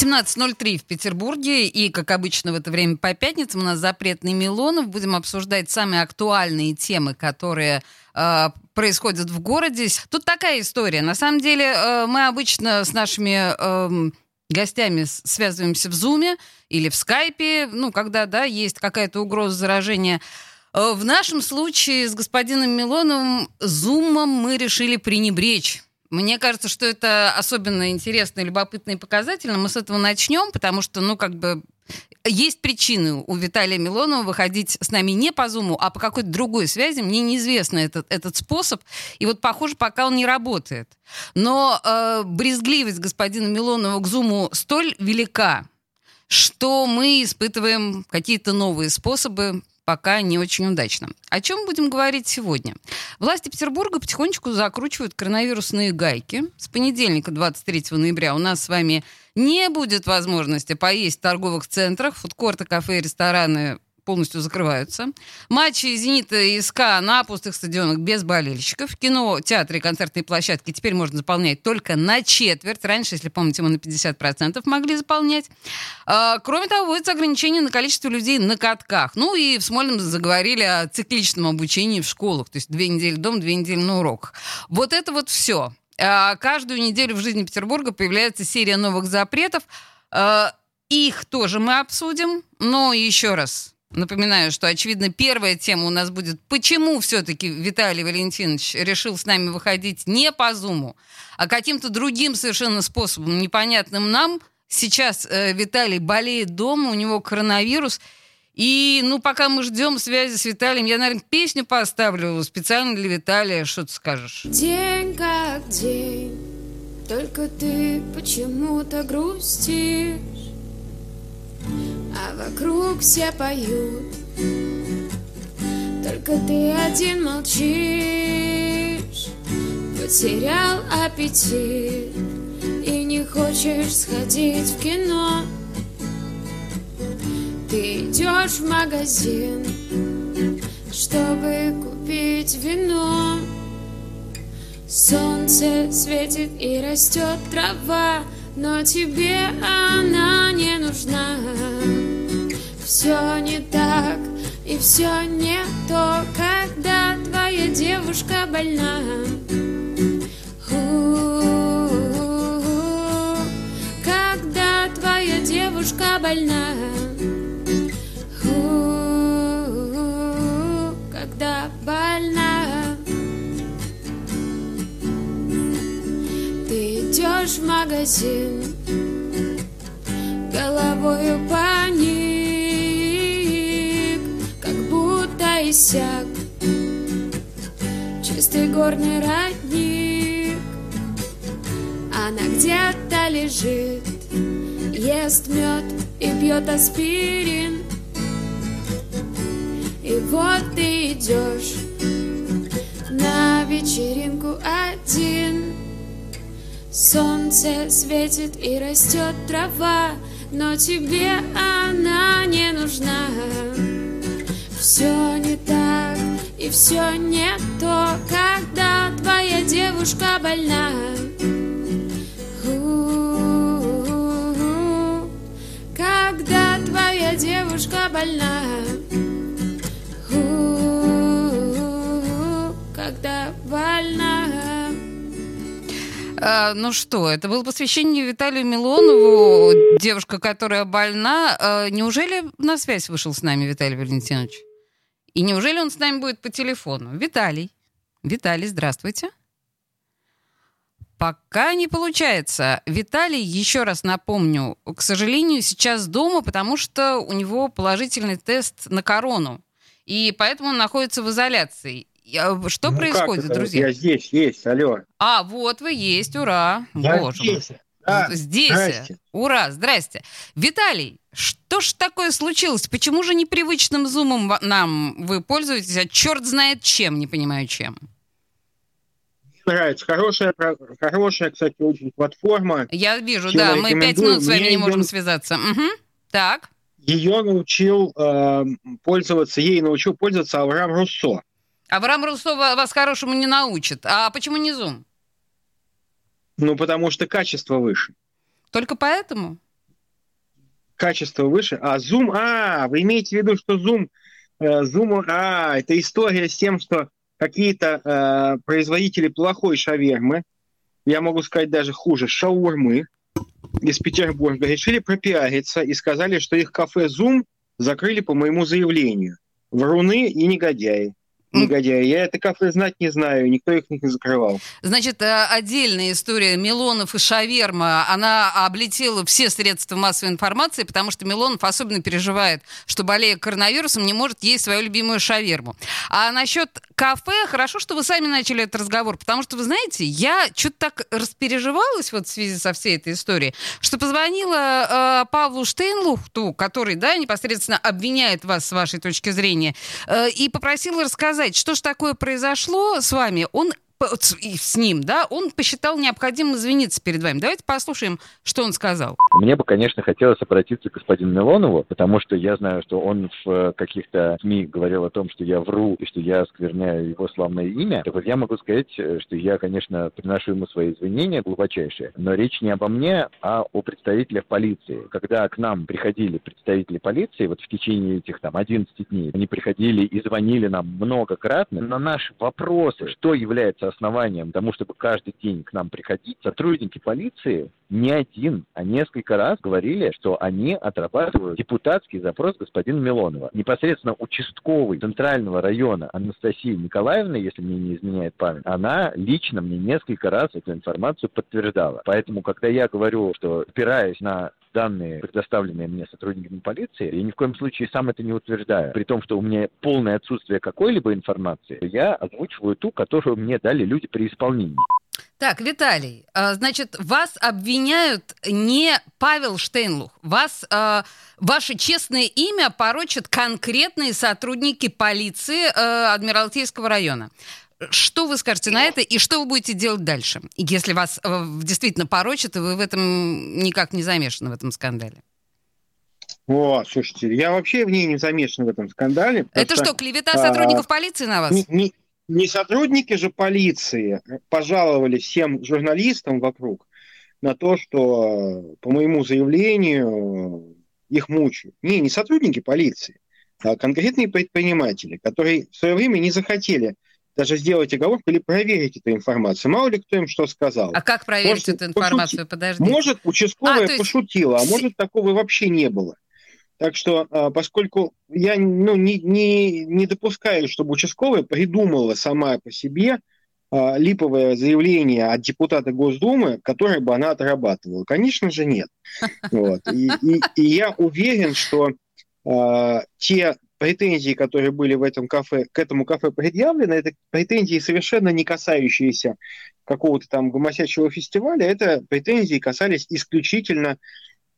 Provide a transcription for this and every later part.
17.03 в Петербурге, и, как обычно, в это время по пятницам у нас запретный Милонов. Будем обсуждать самые актуальные темы, которые э, происходят в городе. Тут такая история. На самом деле, э, мы обычно с нашими э, гостями связываемся в Зуме или в Скайпе, ну, когда, да, есть какая-то угроза заражения. Э, в нашем случае с господином Милоновым Зумом мы решили пренебречь мне кажется, что это особенно интересно и любопытно и показательно. Мы с этого начнем, потому что, ну, как бы, есть причины у Виталия Милонова выходить с нами не по Зуму, а по какой-то другой связи. Мне неизвестно этот, этот способ. И вот, похоже, пока он не работает. Но э, брезгливость господина Милонова к Зуму столь велика, что мы испытываем какие-то новые способы пока не очень удачно. О чем будем говорить сегодня? Власти Петербурга потихонечку закручивают коронавирусные гайки. С понедельника, 23 ноября, у нас с вами не будет возможности поесть в торговых центрах, фудкорты, кафе и рестораны полностью закрываются. Матчи «Зенита» и СКА на пустых стадионах без болельщиков. Кино, театры и концертные площадки теперь можно заполнять только на четверть. Раньше, если помните, мы на 50% могли заполнять. А, кроме того, вводится ограничение на количество людей на катках. Ну и в Смольном заговорили о цикличном обучении в школах. То есть две недели дома, две недели на уроках. Вот это вот все. А, каждую неделю в жизни Петербурга появляется серия новых запретов. А, их тоже мы обсудим. Но еще раз, Напоминаю, что, очевидно, первая тема у нас будет, почему все-таки Виталий Валентинович решил с нами выходить не по Зуму, а каким-то другим совершенно способом, непонятным нам. Сейчас э, Виталий болеет дома, у него коронавирус. И, ну, пока мы ждем связи с Виталием, я, наверное, песню поставлю специально для Виталия. Что ты скажешь? День как день, только ты почему-то грустишь а вокруг все поют. Только ты один молчишь, потерял аппетит и не хочешь сходить в кино. Ты идешь в магазин, чтобы купить вино. Солнце светит и растет трава, но тебе она не нужна. Все не так и все не то, когда твоя девушка больна. Когда твоя девушка больна. В магазин головою паник, как будто иссяк чистый горный родник. Она где-то лежит, ест мед и пьет аспирин. И вот ты идешь на вечеринку один. Солнце светит и растет трава, но тебе она не нужна. Все не так и все не то, когда твоя девушка больна. Когда твоя девушка больна. Когда больна. А, ну что, это было посвящение Виталию Милонову, девушка, которая больна. А, неужели на связь вышел с нами Виталий Валентинович? И неужели он с нами будет по телефону? Виталий. Виталий, здравствуйте. Пока не получается. Виталий, еще раз напомню, к сожалению, сейчас дома, потому что у него положительный тест на корону. И поэтому он находится в изоляции. Что ну, происходит, друзья? Я здесь есть, алло. А, вот вы есть, ура. Я Боже здесь. Мой. Да. Здесь. Здрасте. Ура, здрасте. Виталий, что ж такое случилось? Почему же непривычным зумом нам вы пользуетесь, а черт знает чем, не понимаю чем? стараются. Хорошая, хорошая, кстати, очень платформа. Я вижу, да, мы пять минут с вами не можем связаться. Угу. Так. Ее научил э, пользоваться, ей научил пользоваться Авраам Руссо. Авраам Руссо вас хорошему не научит. А почему не Zoom? Ну, потому что качество выше. Только поэтому? Качество выше. А Zoom, а, вы имеете в виду, что Zoom, э, Zoom, а, это история с тем, что какие-то э, производители плохой шавермы, я могу сказать даже хуже, шаурмы из Петербурга, решили пропиариться и сказали, что их кафе Zoom закрыли по моему заявлению. Вруны и негодяи негодяи. Я это кафе знать не знаю, никто их не закрывал. Значит, э, отдельная история Милонов и Шаверма, она облетела все средства массовой информации, потому что Милонов особенно переживает, что, болея коронавирусом, не может есть свою любимую шаверму. А насчет кафе, хорошо, что вы сами начали этот разговор, потому что, вы знаете, я что-то так распереживалась вот в связи со всей этой историей, что позвонила э, Павлу Штейнлухту, который, да, непосредственно обвиняет вас с вашей точки зрения, э, и попросила рассказать сказать, что же такое произошло с вами, он с ним, да, он посчитал необходимым извиниться перед вами. Давайте послушаем, что он сказал. Мне бы, конечно, хотелось обратиться к господину Милонову, потому что я знаю, что он в э, каких-то СМИ говорил о том, что я вру и что я оскверняю его славное имя. Так вот, я могу сказать, э, что я, конечно, приношу ему свои извинения глубочайшие, но речь не обо мне, а о представителях полиции. Когда к нам приходили представители полиции, вот в течение этих там 11 дней, они приходили и звонили нам многократно на наши вопросы, что является основанием тому, чтобы каждый день к нам приходить, сотрудники полиции не один, а несколько раз говорили, что они отрабатывают депутатский запрос господина Милонова. Непосредственно участковый Центрального района Анастасия Николаевна, если мне не изменяет память, она лично мне несколько раз эту информацию подтверждала. Поэтому, когда я говорю, что опираясь на данные, предоставленные мне сотрудниками полиции, я ни в коем случае сам это не утверждаю. При том, что у меня полное отсутствие какой-либо информации, я озвучиваю ту, которую мне дали люди при исполнении. Так, Виталий, а, значит, вас обвиняют не Павел Штейнлух, вас, а, ваше честное имя порочат конкретные сотрудники полиции а, Адмиралтейского района. Что вы скажете на это и что вы будете делать дальше, если вас э, действительно порочат, и вы в этом никак не замешаны в этом скандале? О, слушайте, я вообще в ней не замешан в этом скандале. Это что, клевета сотрудников а, полиции на вас? Не, не, не сотрудники же полиции пожаловали всем журналистам вокруг на то, что по моему заявлению их мучают. Не, не сотрудники полиции, а конкретные предприниматели, которые в свое время не захотели даже сделать оговорку или проверить эту информацию. Мало ли кто им что сказал. А как проверить может, эту информацию? Пошути... Подождите. Может, участковая а, есть... пошутила, а может, такого вообще не было. Так что, а, поскольку я ну, не, не, не допускаю, чтобы участковая придумала сама по себе а, липовое заявление от депутата Госдумы, которое бы она отрабатывала. Конечно же, нет. Вот. И, и, и я уверен, что э, те претензии, которые были в этом кафе, к этому кафе предъявлены, это претензии совершенно не касающиеся какого-то там гомосячего фестиваля, это претензии касались исключительно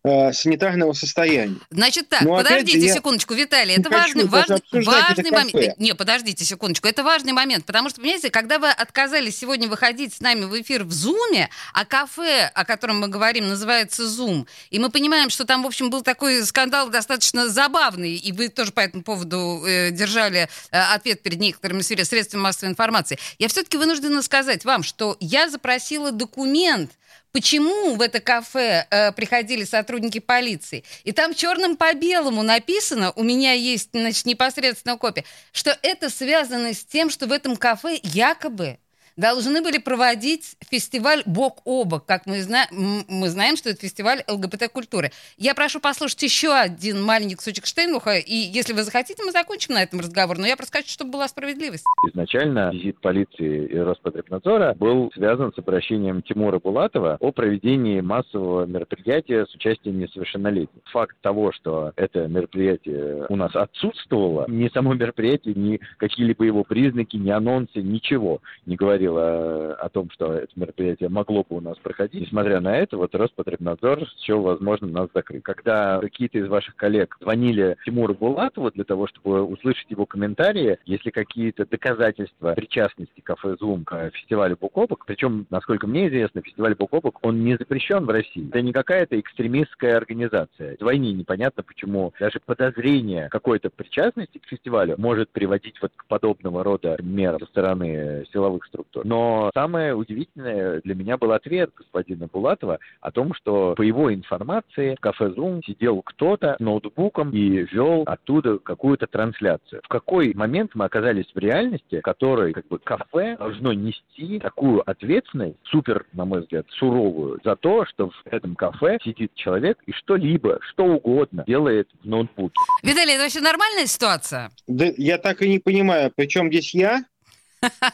Э, санитарного состояния. Значит так, Но, подождите же, секундочку, Виталий, это важный, важный, важный момент. Не, подождите секундочку, это важный момент, потому что, понимаете, когда вы отказались сегодня выходить с нами в эфир в Зуме, а кафе, о котором мы говорим, называется Зум, и мы понимаем, что там, в общем, был такой скандал достаточно забавный, и вы тоже по этому поводу э, держали э, ответ перед некоторыми средствами массовой информации, я все-таки вынуждена сказать вам, что я запросила документ, почему в это кафе э, приходили сотрудники полиции. И там черным по белому написано, у меня есть значит, непосредственно копия, что это связано с тем, что в этом кафе якобы должны были проводить фестиваль «Бок о бок». Как мы, зна- мы знаем, что это фестиваль ЛГБТ-культуры. Я прошу послушать еще один маленький кусочек Штейнлуха, и если вы захотите, мы закончим на этом разговор, но я просто хочу, чтобы была справедливость. Изначально визит полиции и Роспотребнадзора был связан с обращением Тимура Булатова о проведении массового мероприятия с участием несовершеннолетних. Факт того, что это мероприятие у нас отсутствовало, ни само мероприятие, ни какие-либо его признаки, ни анонсы, ничего не говорил говорила о том, что это мероприятие могло бы у нас проходить. Несмотря на это, вот Роспотребнадзор счел возможно нас закрыть. Когда какие-то из ваших коллег звонили Тимуру Булатову для того, чтобы услышать его комментарии, если какие-то доказательства причастности кафе «Зум» к фестивалю Букопок, причем, насколько мне известно, фестиваль Букопок, он не запрещен в России. Это не какая-то экстремистская организация. Вдвойне непонятно, почему даже подозрение какой-то причастности к фестивалю может приводить вот к подобного рода мерам со стороны силовых структур. Но самое удивительное для меня был ответ господина Булатова о том, что по его информации в кафе Zoom сидел кто-то с ноутбуком и вел оттуда какую-то трансляцию. В какой момент мы оказались в реальности, в которой как бы, кафе должно нести такую ответственность, супер, на мой взгляд, суровую, за то, что в этом кафе сидит человек и что-либо, что угодно делает в ноутбуке. Виталий, это вообще нормальная ситуация? Да, я так и не понимаю, причем здесь я?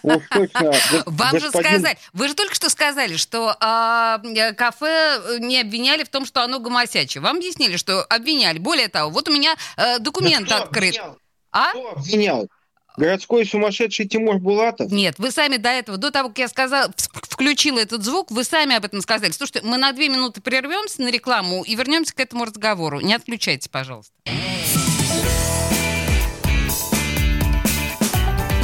Уж точно, Вам господин... же сказали, вы же только что сказали, что а, э, кафе не обвиняли в том, что оно гомосячее. Вам объяснили, что обвиняли. Более того, вот у меня э, документ да открыт. Обвинял? А? Кто обвинял? Городской сумасшедший Тимур Булатов? Нет, вы сами до этого, до того, как я сказала, включила этот звук, вы сами об этом сказали. Слушайте, мы на две минуты прервемся на рекламу и вернемся к этому разговору. Не отключайтесь, пожалуйста.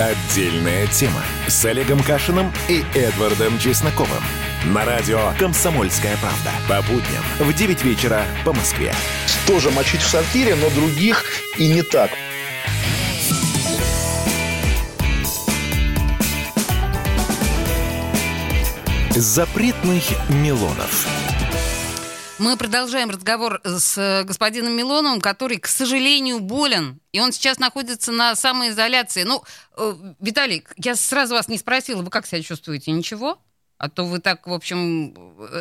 Отдельная тема с Олегом Кашиным и Эдвардом Чесноковым. На радио «Комсомольская правда». По будням в 9 вечера по Москве. Тоже мочить в сортире, но других и не так. Запретных Милонов. Мы продолжаем разговор с господином Милоновым, который, к сожалению, болен. И он сейчас находится на самоизоляции. Ну, э, Виталий, я сразу вас не спросила, вы как себя чувствуете? Ничего? А то вы так, в общем,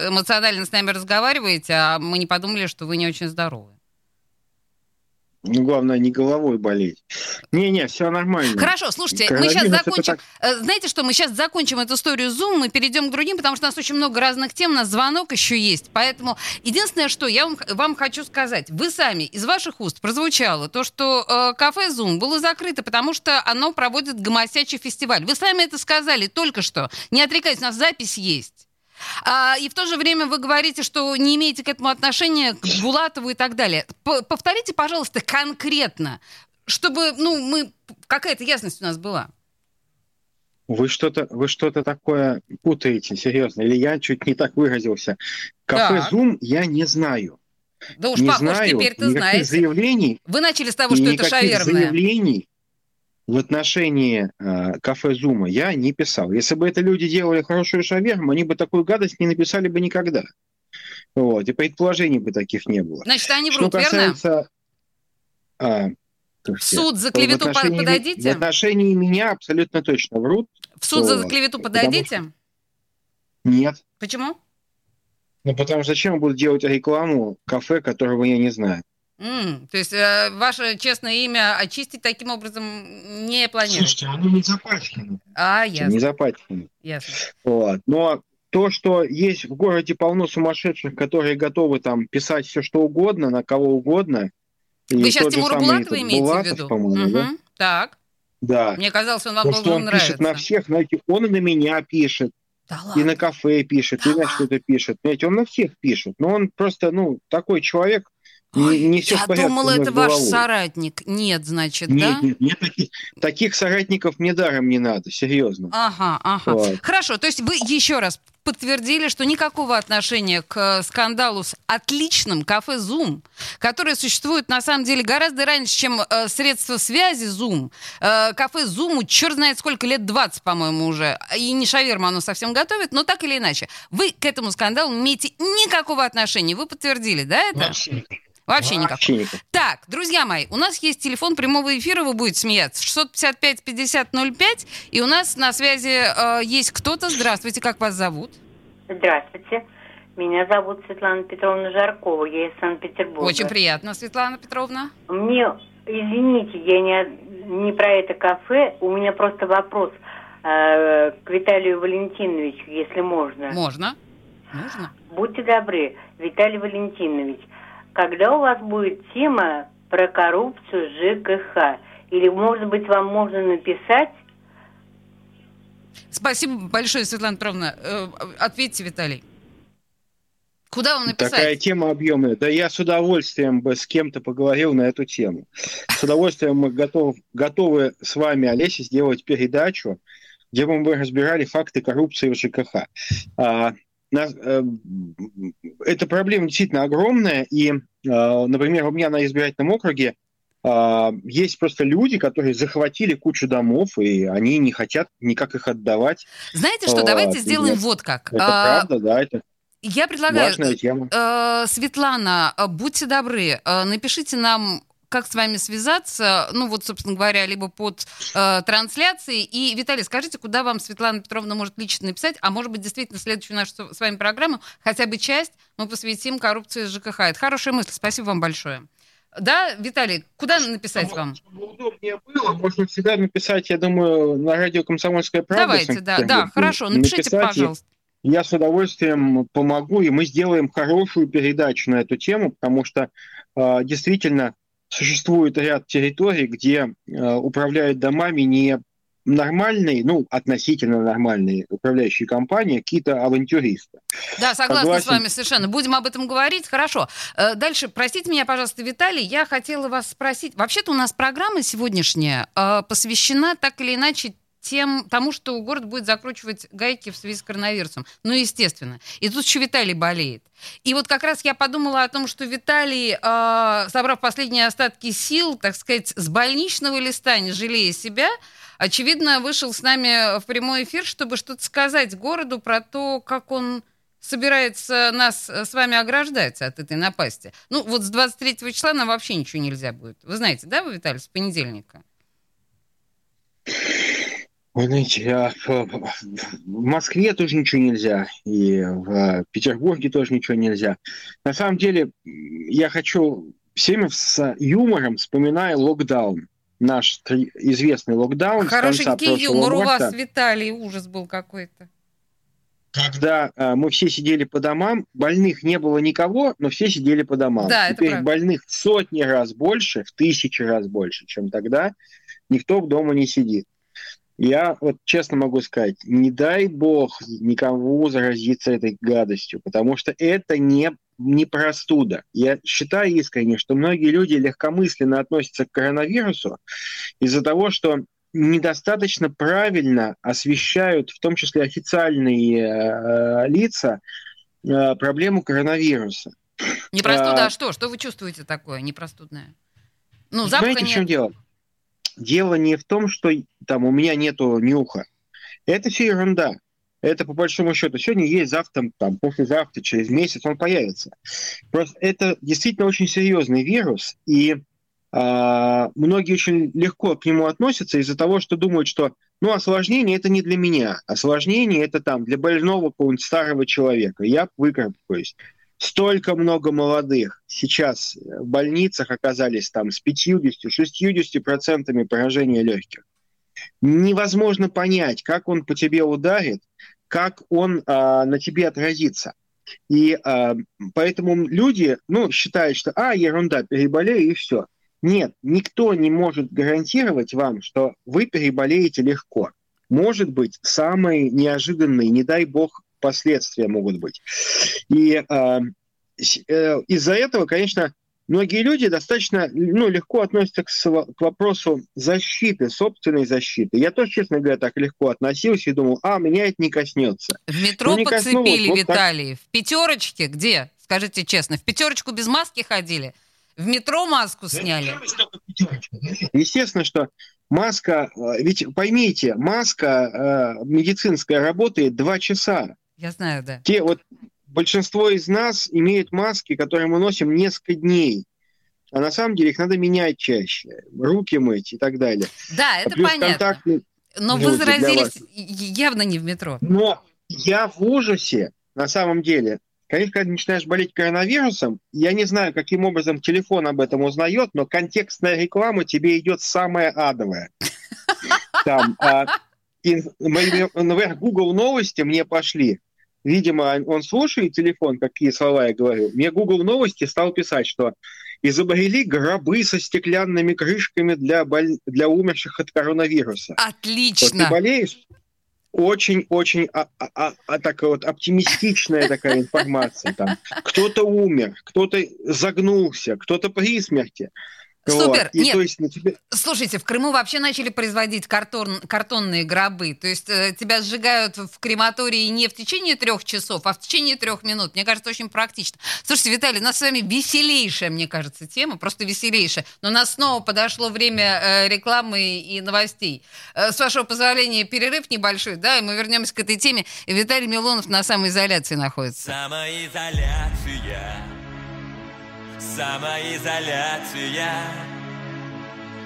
эмоционально с нами разговариваете, а мы не подумали, что вы не очень здоровы. Ну, главное, не головой болеть. Не-не, все нормально. Хорошо, слушайте, мы сейчас закончим. Так... Э, знаете что, мы сейчас закончим эту историю Zoom, мы перейдем к другим, потому что у нас очень много разных тем, у нас звонок еще есть. Поэтому единственное, что я вам, вам хочу сказать, вы сами, из ваших уст прозвучало то, что э, кафе Zoom было закрыто, потому что оно проводит гомосячий фестиваль. Вы сами это сказали только что. Не отрекайтесь, у нас запись есть. А, и в то же время вы говорите, что не имеете к этому отношения, к Булатову и так далее. П повторите, пожалуйста, конкретно, чтобы, ну, мы какая-то ясность у нас была. Вы что-то, вы что-то такое путаете, серьезно, или я чуть не так выразился. Кафе да. Zoom я не знаю. Да уж, не похож, знаю, теперь ты заявлений. Вы начали с того, что это шаверная. заявлений в отношении э, кафе Зума я не писал. Если бы это люди делали хорошую шаверму, они бы такую гадость не написали бы никогда. Вот, и предположений бы таких не было. Значит, они врут, Что касается, верно? А, в суд за клевету в подойдите? В отношении меня абсолютно точно врут. В суд вот. за клевету подойдите? Что... Нет. Почему? Ну, потому что зачем буду делать рекламу кафе, которого я не знаю? Mm, то есть э, ваше честное имя очистить таким образом не планируете? Слушайте, оно не запачкано. А, ясно. Не запачкано. Ясно. Вот. Но то, что есть в городе полно сумасшедших, которые готовы там писать все, что угодно, на кого угодно. Вы сейчас Тимура Булатова имеете Булатов, в виду? По-моему, угу. да? Так. Да. Мне казалось, он вам то, должен он нравиться. пишет на всех, знаете, он и на меня пишет. Да и на кафе пишет, да и на что-то пишет. Знаете, он на всех пишет. Но он просто, ну, такой человек, не, не все я в думала, это ваш соратник. Нет, значит, нет, да? Нет, нет, таких, таких соратников мне даром не надо, серьезно. Ага, ага. Вот. Хорошо, то есть вы еще раз подтвердили, что никакого отношения к скандалу с отличным кафе Zoom, которое существует на самом деле гораздо раньше, чем э, средства связи Zoom. Э, кафе Zoom, черт знает сколько, лет 20, по-моему, уже. И не шаверма оно совсем готовит, но так или иначе. Вы к этому скандалу не имеете никакого отношения. Вы подтвердили, да, это? Вообще. Вообще никак. Вообще никак. Так, друзья мои, у нас есть телефон прямого эфира, вы будете смеяться. 655-5005. И у нас на связи э, есть кто-то. Здравствуйте, как вас зовут? Здравствуйте. Меня зовут Светлана Петровна Жаркова, я из Санкт-Петербурга. Очень приятно, Светлана Петровна. Мне, извините, я не, не про это кафе, у меня просто вопрос э, к Виталию Валентиновичу, если можно. Можно. Можно. Будьте добры, Виталий Валентинович, когда у вас будет тема про коррупцию ЖКХ? Или, может быть, вам можно написать Спасибо большое, Светлана Петровна. Э, ответьте, Виталий. Куда вам написать? Такая тема объемная. Да я с удовольствием бы с кем-то поговорил на эту тему. С удовольствием мы готов, готовы с вами, Олеся, сделать передачу, где мы бы разбирали факты коррупции в ЖКХ. А, э, эта проблема действительно огромная, и, э, например, у меня на избирательном округе а, есть просто люди, которые захватили кучу домов, и они не хотят никак их отдавать. Знаете что, давайте сделаем вот как. Это а, правда, да, это я предлагаю, э, Светлана, э, будьте добры, напишите нам как с вами связаться, ну вот, собственно говоря, либо под э, трансляцией. И, Виталий, скажите, куда вам Светлана Петровна может лично написать, а может быть, действительно, следующую нашу с вами программу, хотя бы часть мы посвятим коррупции ЖКХ. Это хорошая мысль, спасибо вам большое. Да, Виталий, куда написать чтобы, вам? Чтобы удобнее было, можно всегда написать, я думаю, на радио «Комсомольская правда». Давайте, да, да, хорошо, напишите, написать, пожалуйста. Я с удовольствием помогу, и мы сделаем хорошую передачу на эту тему, потому что э, действительно существует ряд территорий, где э, управляют домами не нормальные, ну, относительно нормальные управляющие компании, какие-то авантюристы. Да, согласна Согласен. с вами совершенно. Будем об этом говорить. Хорошо. Э, дальше, простите меня, пожалуйста, Виталий, я хотела вас спросить. Вообще-то у нас программа сегодняшняя э, посвящена так или иначе тем, тому, что город будет закручивать гайки в связи с коронавирусом. Ну, естественно. И тут еще Виталий болеет. И вот как раз я подумала о том, что Виталий, э, собрав последние остатки сил, так сказать, с больничного листа, не жалея себя, очевидно, вышел с нами в прямой эфир, чтобы что-то сказать городу про то, как он собирается нас с вами ограждать от этой напасти. Ну, вот с 23 числа нам вообще ничего нельзя будет. Вы знаете, да, вы, Виталий, с понедельника? Вы знаете, а в Москве тоже ничего нельзя, и в Петербурге тоже ничего нельзя. На самом деле, я хочу всеми с юмором вспоминаю локдаун наш известный локдаун. Хорошенький юмор у вас, Виталий, ужас был какой-то. Когда э, мы все сидели по домам, больных не было никого, но все сидели по домам. Да, Теперь это больных в сотни раз больше, в тысячи раз больше, чем тогда. Никто в дома не сидит. Я вот честно могу сказать, не дай бог никому заразиться этой гадостью, потому что это не, не простуда. Я считаю искренне, что многие люди легкомысленно относятся к коронавирусу из-за того, что недостаточно правильно освещают, в том числе официальные э, лица, э, проблему коронавируса. Непростуда, а, а что? Что вы чувствуете такое непростудное? Ну, Знаете, нет. в чем дело? Дело не в том, что там у меня нету нюха. Это все ерунда. Это по большому счету сегодня есть, завтра, там, послезавтра, через месяц он появится. Просто это действительно очень серьезный вирус, и а, многие очень легко к нему относятся из-за того, что думают, что ну, осложнение это не для меня, осложнение это там для больного какого-нибудь старого человека. Я выкарабкаюсь столько много молодых сейчас в больницах оказались там с 50-60 процентами поражения легких. Невозможно понять, как он по тебе ударит, как он а, на тебе отразится. И а, поэтому люди ну, считают, что а, ерунда, переболею и все. Нет, никто не может гарантировать вам, что вы переболеете легко. Может быть, самый неожиданный, не дай бог, последствия могут быть. И э, э, из-за этого, конечно, многие люди достаточно ну, легко относятся к, к вопросу защиты, собственной защиты. Я тоже, честно говоря, так легко относился и думал, а, меня это не коснется. В метро ну, подцепили, вот Виталий. Так... В пятерочке где? Скажите честно, в пятерочку без маски ходили? В метро маску сняли? Естественно, что маска, э, ведь поймите, маска э, медицинская работает два часа. Я знаю, да. Те вот большинство из нас имеют маски, которые мы носим несколько дней. А на самом деле их надо менять чаще, руки мыть и так далее. Да, это а понятно. Но вы заразились явно не в метро. Но я в ужасе, на самом деле, Конечно, когда начинаешь болеть коронавирусом, я не знаю, каким образом телефон об этом узнает, но контекстная реклама тебе идет самая адовая. Там, а, например, Google новости мне пошли. Видимо, он слушает телефон, какие слова я говорю. Мне Google новости стал писать, что изобрели гробы со стеклянными крышками для, боль... для умерших от коронавируса. Отлично. Вот ты болеешь, очень-очень а, а, а, а, такая вот оптимистичная такая информация. Там кто-то умер, кто-то загнулся, кто-то при смерти. Супер. Вот. И, Нет, то есть, на тебе... слушайте, в Крыму вообще начали производить картон, картонные гробы. То есть э, тебя сжигают в крематории не в течение трех часов, а в течение трех минут. Мне кажется, очень практично. Слушайте, Виталий, у нас с вами веселейшая, мне кажется, тема, просто веселейшая. Но у нас снова подошло время э, рекламы и новостей. Э, с вашего позволения, перерыв небольшой, да, и мы вернемся к этой теме. Виталий Милонов на самоизоляции находится. Самоизоляция Самоизоляция.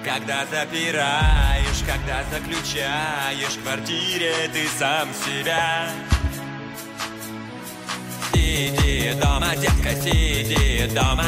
Когда запираешь, когда заключаешь в квартире ты сам себя. Сиди дома, детка, сиди дома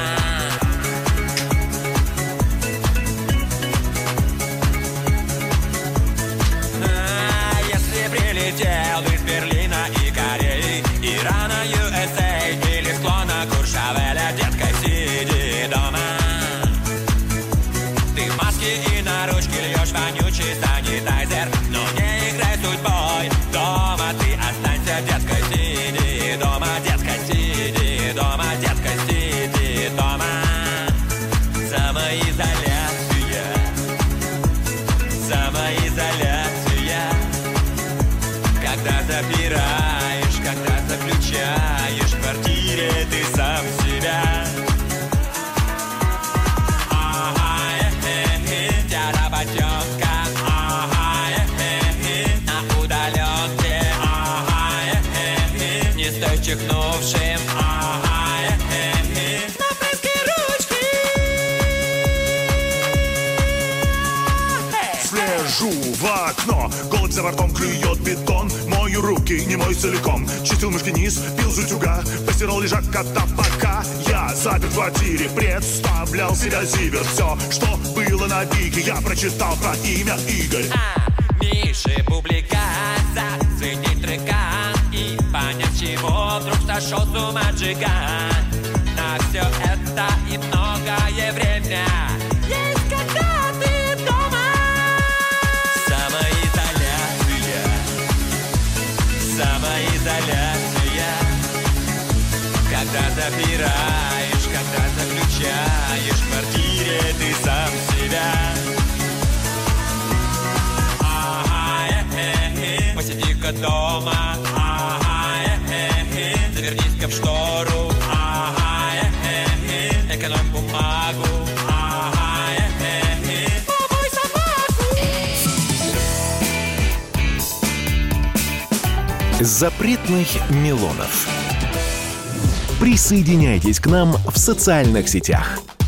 Слежу в окно, голубь за бортом клюет бетон. Мою руки, не мой целиком. Чистил мышки низ, пил с утюга Постирал лежак кота пока Я запер в квартире, представлял себя зибер Все, что было на бике, я прочитал про имя Игорь. А, Миши публика, заценить трека И понять, чего вдруг сошел с ума джиган. На все это и многое время заключаешь в квартире ты сам себя. Посиди-ка дома. Завернись-ка в штору. Экономь бумагу. Побой собаку. Запретных Милонов. Присоединяйтесь к нам в социальных сетях.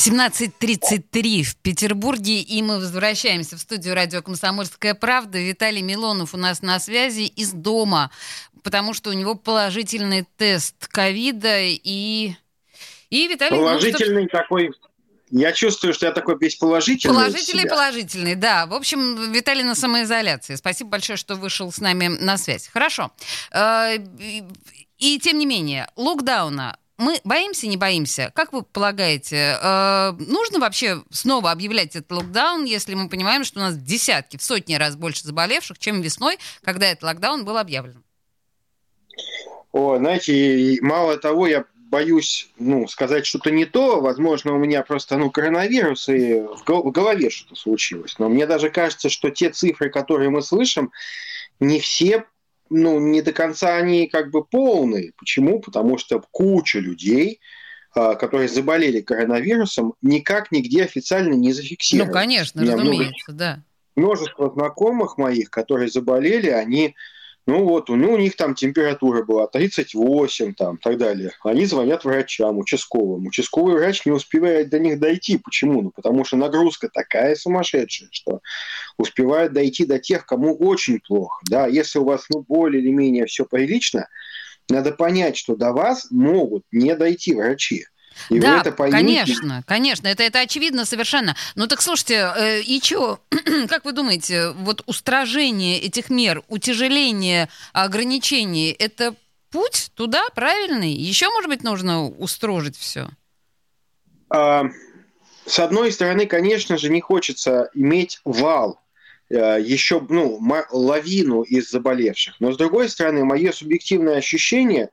17.33 в Петербурге, и мы возвращаемся в студию радио «Комсомольская правда». Виталий Милонов у нас на связи из дома, потому что у него положительный тест ковида, и... И Виталий... Положительный ну, такой я чувствую, что я такой весь положительный. Положительный, положительный, да. В общем, Виталий на самоизоляции. Спасибо большое, что вышел с нами на связь. Хорошо. Э, и тем не менее, локдауна мы боимся, не боимся? Как вы полагаете, э, нужно вообще снова объявлять этот локдаун, если мы понимаем, что у нас десятки, в сотни раз больше заболевших, чем весной, когда этот локдаун был объявлен? О, знаете, мало того, я боюсь ну, сказать что-то не то. Возможно, у меня просто ну, коронавирус, и в голове что-то случилось. Но мне даже кажется, что те цифры, которые мы слышим, не все ну, не до конца они как бы полные. Почему? Потому что куча людей а, которые заболели коронавирусом, никак нигде официально не зафиксированы. Ну, конечно, разумеется, много, да. Множество знакомых моих, которые заболели, они ну вот, ну, у них там температура была 38, там, так далее. Они звонят врачам, участковым. Участковый врач не успевает до них дойти. Почему? Ну, потому что нагрузка такая сумасшедшая, что успевает дойти до тех, кому очень плохо. Да, если у вас, ну, более или менее все прилично, надо понять, что до вас могут не дойти врачи. И да, это поймете. конечно, конечно, это, это очевидно совершенно. Ну так слушайте, э, и что, как вы думаете, вот устражение этих мер, утяжеление ограничений, это путь туда правильный? Еще, может быть, нужно устрожить все? А, с одной стороны, конечно же, не хочется иметь вал Э, еще ну, лавину из заболевших. Но с другой стороны, мое субъективное ощущение,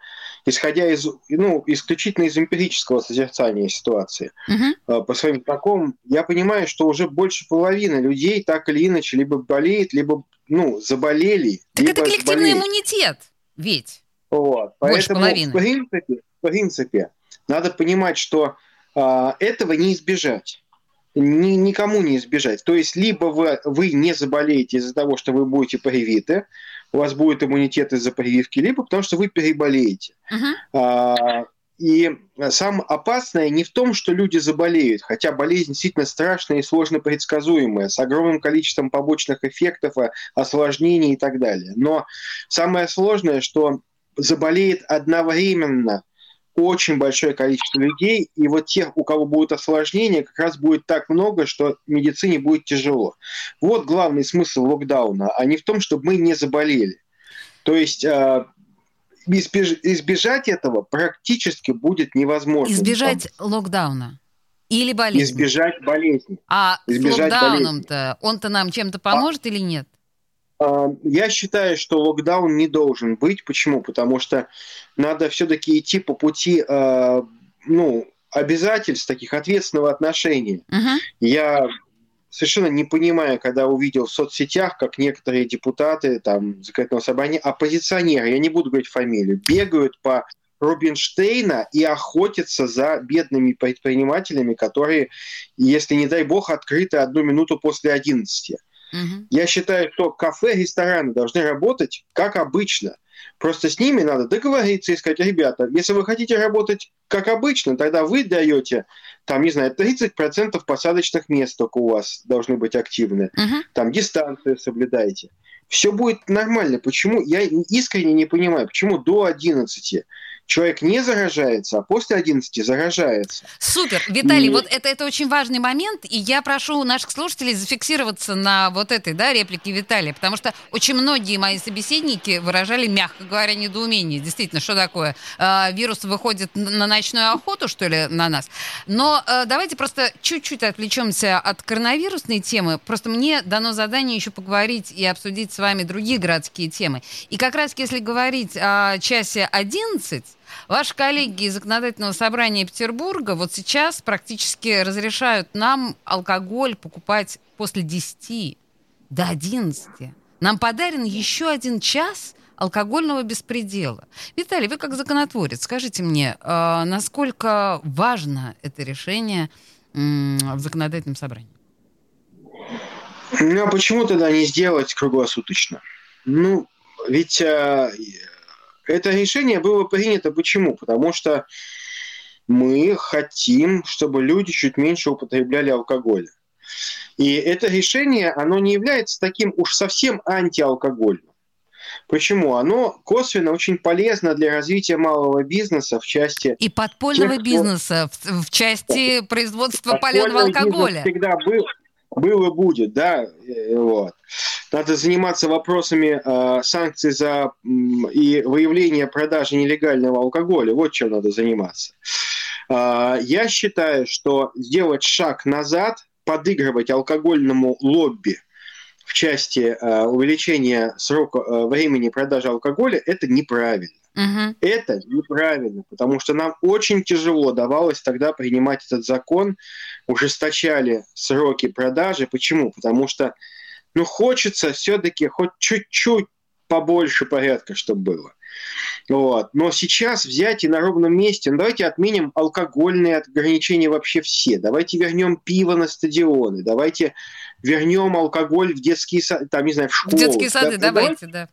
исходя из, ну, исключительно из эмпирического созерцания ситуации, uh-huh. по своим знакомым, я понимаю, что уже больше половины людей так или иначе либо болеет, либо ну, заболели. Так либо это коллективный заболели. иммунитет, ведь. Вот. Больше Поэтому, половины. В принципе, в принципе, надо понимать, что а, этого не избежать ни, никому не избежать. То есть либо вы, вы не заболеете из-за того, что вы будете привиты, у вас будет иммунитет из-за прививки, либо потому что вы переболеете. Uh-huh. А, и самое опасное не в том, что люди заболеют, хотя болезнь действительно страшная и сложно предсказуемая, с огромным количеством побочных эффектов, осложнений и так далее. Но самое сложное, что заболеет одновременно очень большое количество людей, и вот тех, у кого будут осложнения, как раз будет так много, что медицине будет тяжело. Вот главный смысл локдауна, а не в том, чтобы мы не заболели. То есть избеж, избежать этого практически будет невозможно. Избежать локдауна? Или болезни? Избежать болезни. А избежать с локдауном-то он-то нам чем-то поможет а, или нет? Я считаю, что локдаун не должен быть. Почему? Потому что надо все-таки идти по пути а, ну, обязательств, таких ответственного отношения. Uh-huh. Я совершенно не понимаю, когда увидел в соцсетях, как некоторые депутаты там, законодательного собрания, оппозиционеры, я не буду говорить фамилию, бегают по Рубинштейна и охотятся за бедными предпринимателями, которые, если не дай бог, открыты одну минуту после 11. Угу. Я считаю, что кафе, рестораны должны работать как обычно. Просто с ними надо договориться и сказать, ребята, если вы хотите работать как обычно, тогда вы даете, там, не знаю, 30% посадочных мест только у вас должны быть активны. Uh-huh. Там дистанцию соблюдайте. Все будет нормально. Почему? Я искренне не понимаю, почему до 11 человек не заражается, а после 11 заражается. Супер. Виталий, и... вот это, это очень важный момент, и я прошу наших слушателей зафиксироваться на вот этой да, реплике Виталия, потому что очень многие мои собеседники выражали, мягко говоря, недоумение. Действительно, что такое? Э, вирус выходит на ночную охоту, что ли, на нас? Но э, давайте просто чуть-чуть отвлечемся от коронавирусной темы. Просто мне дано задание еще поговорить и обсудить с вами другие городские темы. И как раз если говорить о часе 11, Ваши коллеги из Законодательного собрания Петербурга вот сейчас практически разрешают нам алкоголь покупать после 10 до 11. Нам подарен еще один час алкогольного беспредела. Виталий, вы как законотворец, скажите мне, э, насколько важно это решение в законодательном собрании? Ну, а почему тогда не сделать круглосуточно? Ну, ведь э, это решение было принято почему? Потому что мы хотим, чтобы люди чуть меньше употребляли алкоголь. И это решение, оно не является таким уж совсем антиалкогольным. Почему? Оно косвенно очень полезно для развития малого бизнеса в части... И подпольного тех, бизнеса в, в части производства паленого алкоголя. Всегда был, был и будет, да, э, вот. Надо заниматься вопросами э, санкций за э, и выявления продажи нелегального алкоголя. Вот чем надо заниматься. Э, я считаю, что сделать шаг назад, подыгрывать алкогольному лобби в части э, увеличения срока э, времени продажи алкоголя, это неправильно. Угу. Это неправильно, потому что нам очень тяжело давалось тогда принимать этот закон, ужесточали сроки продажи. Почему? Потому что ну, хочется все-таки хоть чуть-чуть побольше порядка, чтобы было. Вот. Но сейчас взять и на ровном месте, ну давайте отменим алкогольные ограничения вообще все, давайте вернем пиво на стадионы, давайте вернем алкоголь в детские сады, там, не знаю, в школу. В детские сады, да, давайте, да.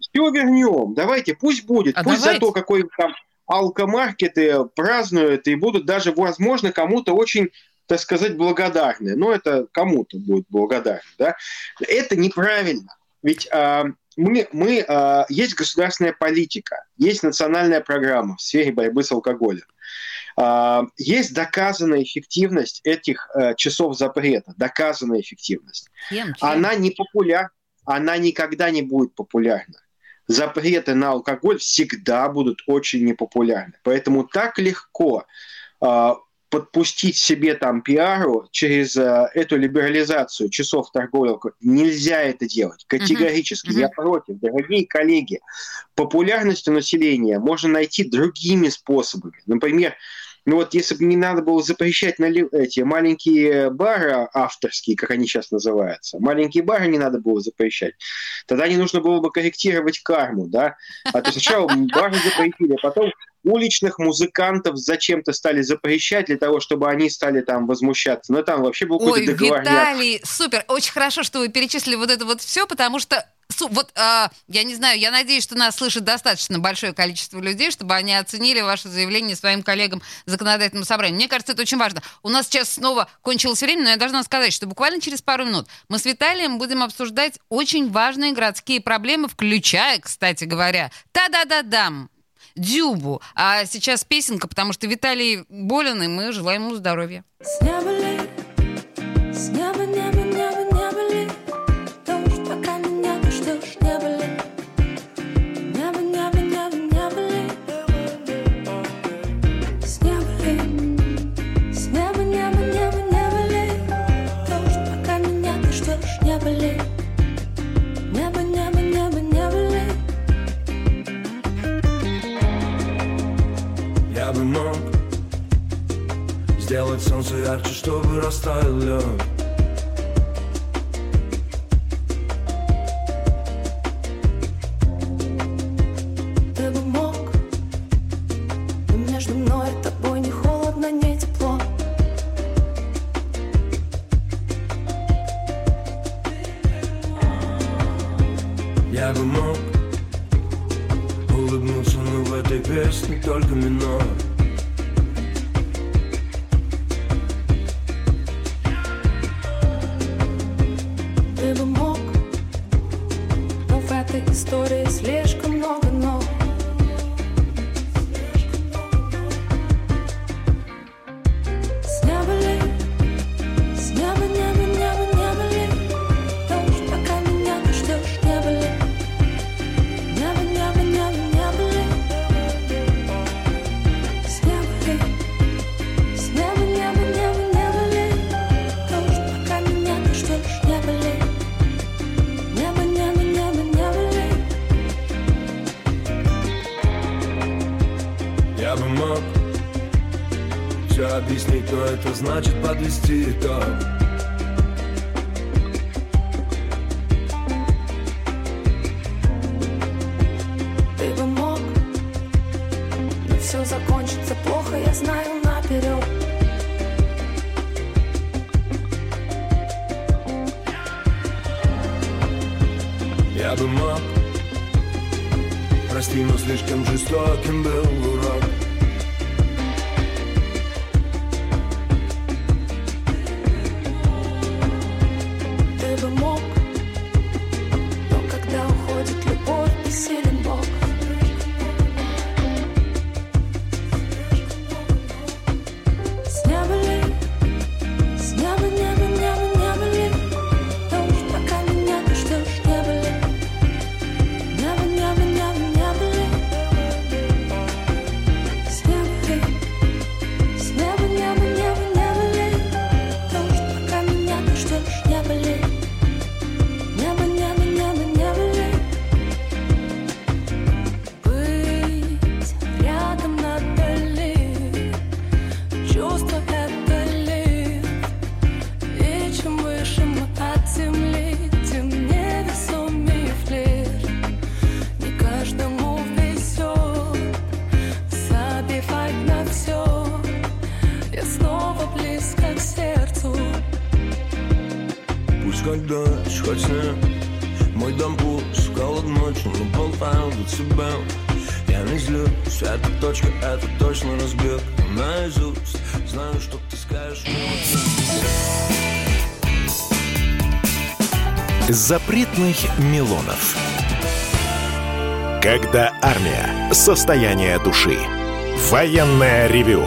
Все вернем, давайте, пусть будет, а пусть давайте. за то, какой там алкомаркеты празднуют и будут даже, возможно, кому-то очень так сказать, благодарны. Но это кому-то будет благодарны. Да? Это неправильно. Ведь а, мы, мы а, есть государственная политика, есть национальная программа в сфере борьбы с алкоголем. А, есть доказанная эффективность этих а, часов запрета, доказанная эффективность. Чем, чем? Она не популярна, она никогда не будет популярна запреты на алкоголь всегда будут очень непопулярны. Поэтому так легко э, подпустить себе там пиару через э, эту либерализацию часов торговли нельзя это делать категорически. Uh-huh. Я против, дорогие коллеги. Популярность у населения можно найти другими способами. Например, ну вот если бы не надо было запрещать на эти маленькие бары авторские, как они сейчас называются, маленькие бары не надо было запрещать, тогда не нужно было бы корректировать карму, да? А то сначала бары запретили, а потом уличных музыкантов зачем-то стали запрещать для того, чтобы они стали там возмущаться. Но там вообще был какой-то договорняк. Виталий, супер. Очень хорошо, что вы перечислили вот это вот все, потому что вот, э, я не знаю, я надеюсь, что нас слышит достаточно большое количество людей, чтобы они оценили ваше заявление своим коллегам законодательному собранию. Мне кажется, это очень важно. У нас сейчас снова кончилось время, но я должна сказать, что буквально через пару минут мы с Виталием будем обсуждать очень важные городские проблемы, включая, кстати говоря, та-да-да-дам, Дюбу. А сейчас песенка, потому что Виталий болен, и мы желаем ему здоровья. Ярче, чтобы растаял лед я бы мог Все объяснить, но это значит подвести итог. Ты бы мог Но все закончится плохо, я знаю наперед Я бы мог Прости, но слишком жестоким был. Снег Мой дом пуст, холод ночью, но болтаю до тебя Я не злюсь, эта точка, это точно разбег Наизусть, знаю, что ты скажешь Запретных Милонов. Когда армия. Состояние души. Военное ревю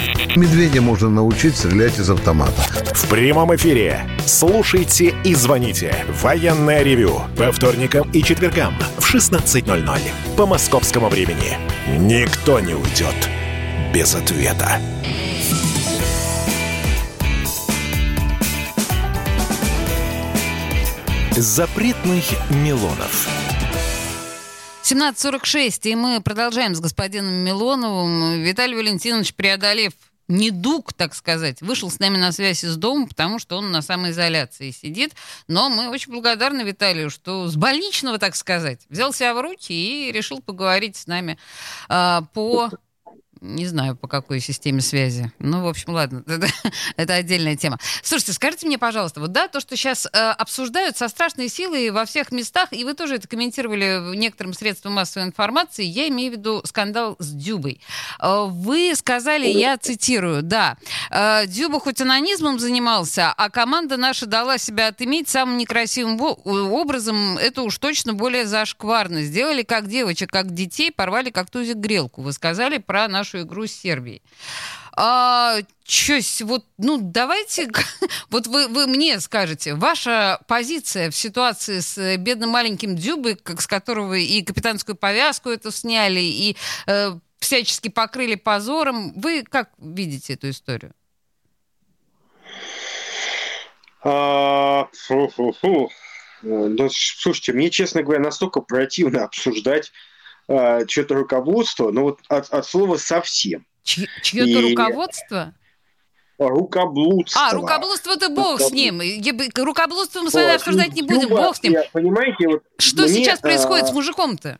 Медведя можно научить стрелять из автомата. В прямом эфире. Слушайте и звоните. Военное ревю. По вторникам и четвергам в 16.00. По московскому времени. Никто не уйдет без ответа. Запретных Милонов. 17.46, и мы продолжаем с господином Милоновым. Виталий Валентинович, преодолев недуг, так сказать, вышел с нами на связь из дома, потому что он на самоизоляции сидит. Но мы очень благодарны Виталию, что с больничного, так сказать, взял себя в руки и решил поговорить с нами э, по не знаю, по какой системе связи. Ну, в общем, ладно, это, отдельная тема. Слушайте, скажите мне, пожалуйста, вот да, то, что сейчас э, обсуждают со страшной силой во всех местах, и вы тоже это комментировали некоторым средствам массовой информации, я имею в виду скандал с Дюбой. Э, вы сказали, я цитирую, да, э, Дюба хоть анонизмом занимался, а команда наша дала себя отыметь самым некрасивым образом, это уж точно более зашкварно. Сделали как девочек, как детей, порвали как тузик грелку. Вы сказали про нашу нашу игру с Сербией. А, чё, вот, ну, давайте, вот вы, вы мне скажете, ваша позиция в ситуации с бедным маленьким Дюбой, как, с которого и капитанскую повязку эту сняли, и э, всячески покрыли позором, вы как видите эту историю? А, фу -фу -фу. Ну, слушайте, мне, честно говоря, настолько противно обсуждать э, что-то руководство, но вот от, от слова совсем. Чье-то и... руководство? Рукоблудство. А, рукоблудство это бог с ним. Рукоблудство мы с вами обсуждать не будем, бог с ним. Понимаете, вот Что мне, сейчас происходит а... с мужиком-то?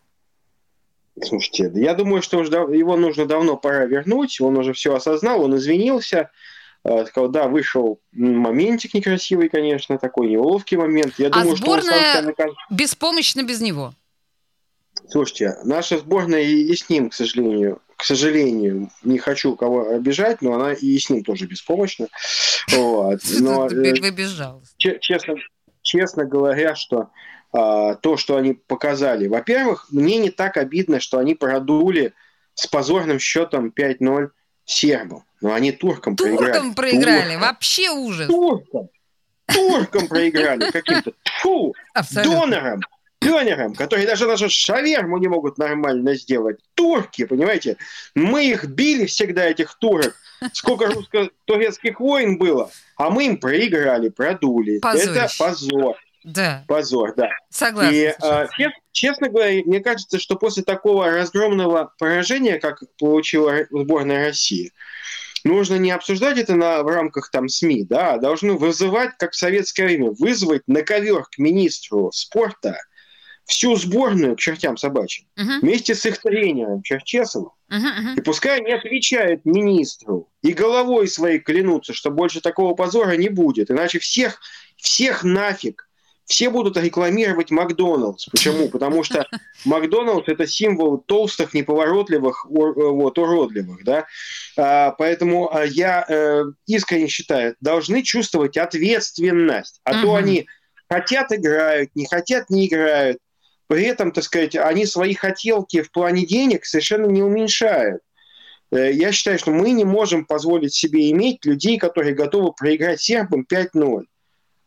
Слушайте, я думаю, что уже его нужно давно пора вернуть, он уже все осознал, он извинился, а, сказал, да, вышел моментик некрасивый, конечно, такой неловкий момент. Я а думаю, сборная что он беспомощна без него? Слушайте, наша сборная и, с ним, к сожалению, к сожалению, не хочу кого обижать, но она и с ним тоже беспомощна. Вот. Но, э, честно, честно говоря, что а, то, что они показали, во-первых, мне не так обидно, что они продули с позорным счетом 5-0 сербам. Но они туркам, туркам проиграли. Туркам проиграли, вообще ужас. Туркам. Туркам проиграли каким-то. Фу, донорам пионерам, которые даже нашу шаверму не могут нормально сделать. Турки, понимаете? Мы их били всегда, этих турок. Сколько русско-турецких войн было, а мы им проиграли, продули. Позорище. Это позор. Да. Позор, да. Согласна. И, а, честно говоря, мне кажется, что после такого разгромного поражения, как получила сборная России, нужно не обсуждать это на, в рамках там СМИ, да, а должны вызывать, как в советское время, вызвать на ковер к министру спорта всю сборную к чертям собачьим, uh-huh. вместе с их тренером Черчесовым. Uh-huh, uh-huh. И пускай они отвечают министру и головой своей клянутся, что больше такого позора не будет, иначе всех, всех нафиг, все будут рекламировать Макдоналдс. Почему? Потому что Макдоналдс это символ толстых, неповоротливых, вот, уродливых. Да? А, поэтому а, я э, искренне считаю, должны чувствовать ответственность. А uh-huh. то они хотят играют, не хотят не играют. При этом, так сказать, они свои хотелки в плане денег совершенно не уменьшают. Э, я считаю, что мы не можем позволить себе иметь людей, которые готовы проиграть сербам 5-0.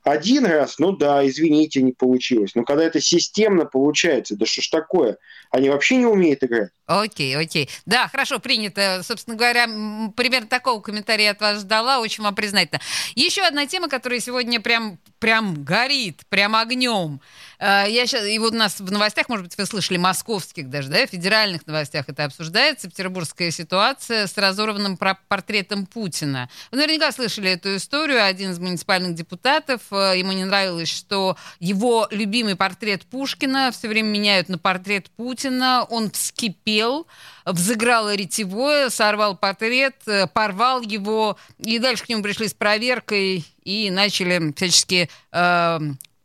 Один раз, ну да, извините, не получилось. Но когда это системно получается, да что ж такое? Они вообще не умеют играть. Окей, окей. Да, хорошо, принято. Собственно говоря, примерно такого комментария от вас ждала. Очень вам признательна. Еще одна тема, которая сегодня прям, прям горит, прям огнем. А, я сейчас, и вот у нас в новостях, может быть, вы слышали, московских даже, да, федеральных новостях это обсуждается, петербургская ситуация с разорванным портретом Путина. Вы наверняка слышали эту историю. Один из муниципальных депутатов, э, ему не нравилось, что его любимый портрет Пушкина все время меняют на портрет Путина. Он вскипел, взыграл ретевое, сорвал портрет, э, порвал его, и дальше к нему пришли с проверкой и начали всячески э,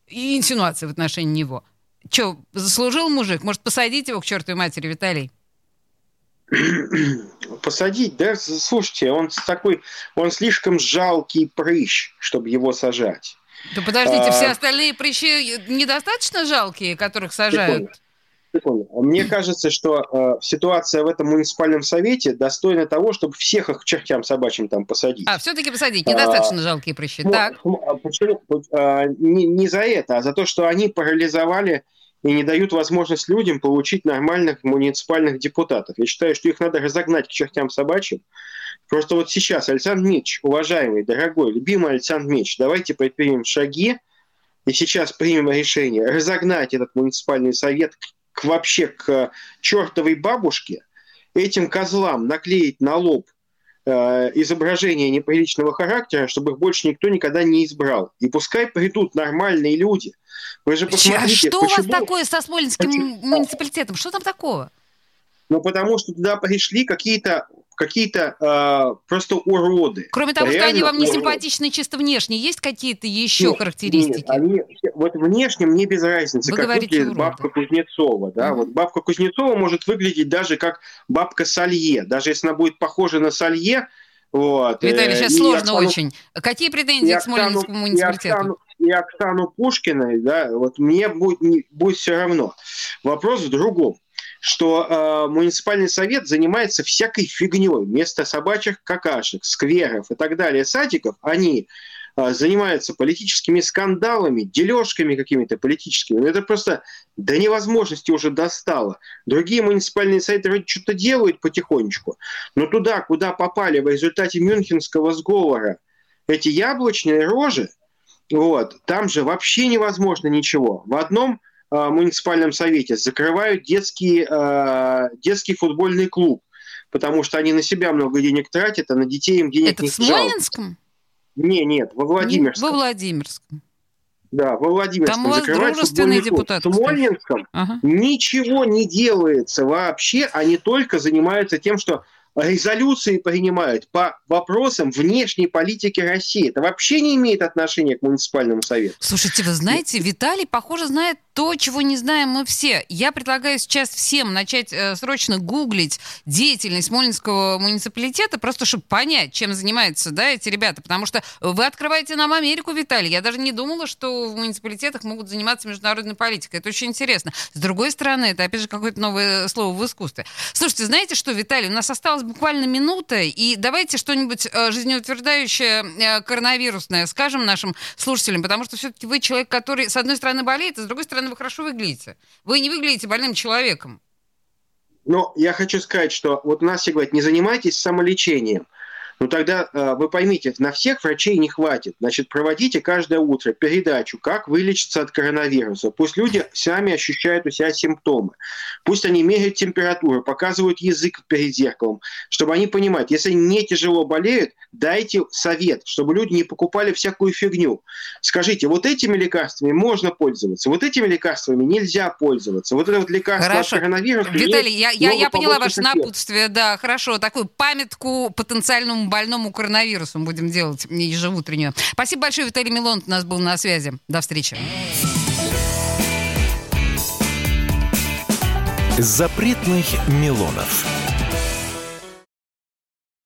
инсинуации в отношении него. Че, заслужил мужик? Может, посадить его к чертовой матери, Виталий? Посадить, да? Слушайте, он такой, он слишком жалкий прыщ, чтобы его сажать. Да подождите, а... все остальные прыщи недостаточно жалкие, которых сажают? Секунду. Секунду. Мне кажется, что э, ситуация в этом муниципальном совете достойна того, чтобы всех их к чертям собачьим там посадить. А, все-таки посадить, недостаточно а, жалкие прыщи. Ну, так. А почему? А, не, не за это, а за то, что они парализовали и не дают возможность людям получить нормальных муниципальных депутатов. Я считаю, что их надо разогнать к чертям собачьим. Просто вот сейчас, Александр Мич, уважаемый, дорогой, любимый Александр Мич, давайте предпримем шаги и сейчас примем решение разогнать этот муниципальный совет к, вообще к чертовой бабушке, этим козлам наклеить на лоб э, изображение неприличного характера, чтобы их больше никто никогда не избрал. И пускай придут нормальные люди. Вы же посмотрите, а что почему... у вас такое со Смоленским муниципалитетом? Что там такого? Ну, потому что туда пришли какие-то какие-то э, просто уроды. Кроме того, что они вам не симпатичны чисто внешне, есть какие-то еще нет, характеристики? Нет, они, вот внешне мне без разницы, Вы как выглядит уроды. бабка Кузнецова. Да? Mm-hmm. Вот бабка Кузнецова может выглядеть даже как бабка Салье. Даже если она будет похожа на Салье, вот. Виталий, сейчас и сложно Оксану, очень. Какие претензии к Смоленскому муниципалитету? И Оксану, и Оксану Пушкиной, да, вот мне будет, не, будет все равно. Вопрос в другом что э, муниципальный совет занимается всякой фигней. Вместо собачьих какашек, скверов и так далее, садиков, они э, занимаются политическими скандалами, дележками какими-то политическими. Это просто до невозможности уже достало. Другие муниципальные советы вроде что-то делают потихонечку, но туда, куда попали в результате Мюнхенского сговора эти яблочные рожи, вот, там же вообще невозможно ничего. В одном муниципальном совете закрывают детский, э, детский футбольный клуб, потому что они на себя много денег тратят, а на детей им денег Это не в Смоленском? Не, нет, во Владимирском. Во Владимирском. Да, во Владимирском Там у вас дружественный депутат. В Смоленском ага. ничего не делается вообще, они только занимаются тем, что резолюции принимают по вопросам внешней политики России. Это вообще не имеет отношения к муниципальному совету. Слушайте, вы знаете, Виталий, похоже, знает то, чего не знаем мы все. Я предлагаю сейчас всем начать э, срочно гуглить деятельность Смоленского муниципалитета, просто чтобы понять, чем занимаются да, эти ребята. Потому что вы открываете нам Америку, Виталий. Я даже не думала, что в муниципалитетах могут заниматься международной политикой. Это очень интересно. С другой стороны, это, опять же, какое-то новое слово в искусстве. Слушайте, знаете что, Виталий, у нас осталось буквально минута, и давайте что-нибудь э, жизнеутверждающее, э, коронавирусное скажем нашим слушателям, потому что все-таки вы человек, который, с одной стороны, болеет, а с другой стороны, вы хорошо выглядите. Вы не выглядите больным человеком. Но я хочу сказать, что вот нас все говорят, не занимайтесь самолечением – ну тогда э, вы поймите, на всех врачей не хватит. Значит, проводите каждое утро передачу, как вылечиться от коронавируса. Пусть люди сами ощущают у себя симптомы. Пусть они меряют температуру, показывают язык перед зеркалом, чтобы они понимали, если не тяжело болеют, дайте совет, чтобы люди не покупали всякую фигню. Скажите, вот этими лекарствами можно пользоваться, вот этими лекарствами нельзя пользоваться. Вот это вот лекарство хорошо. от коронавируса... Виталий, я, я, я поняла ваше напутствие, да, хорошо. Такую памятку потенциальному больному коронавирусом будем делать ежеутреннюю. Спасибо большое, Виталий Милон у нас был на связи. До встречи. Запретных Милонов.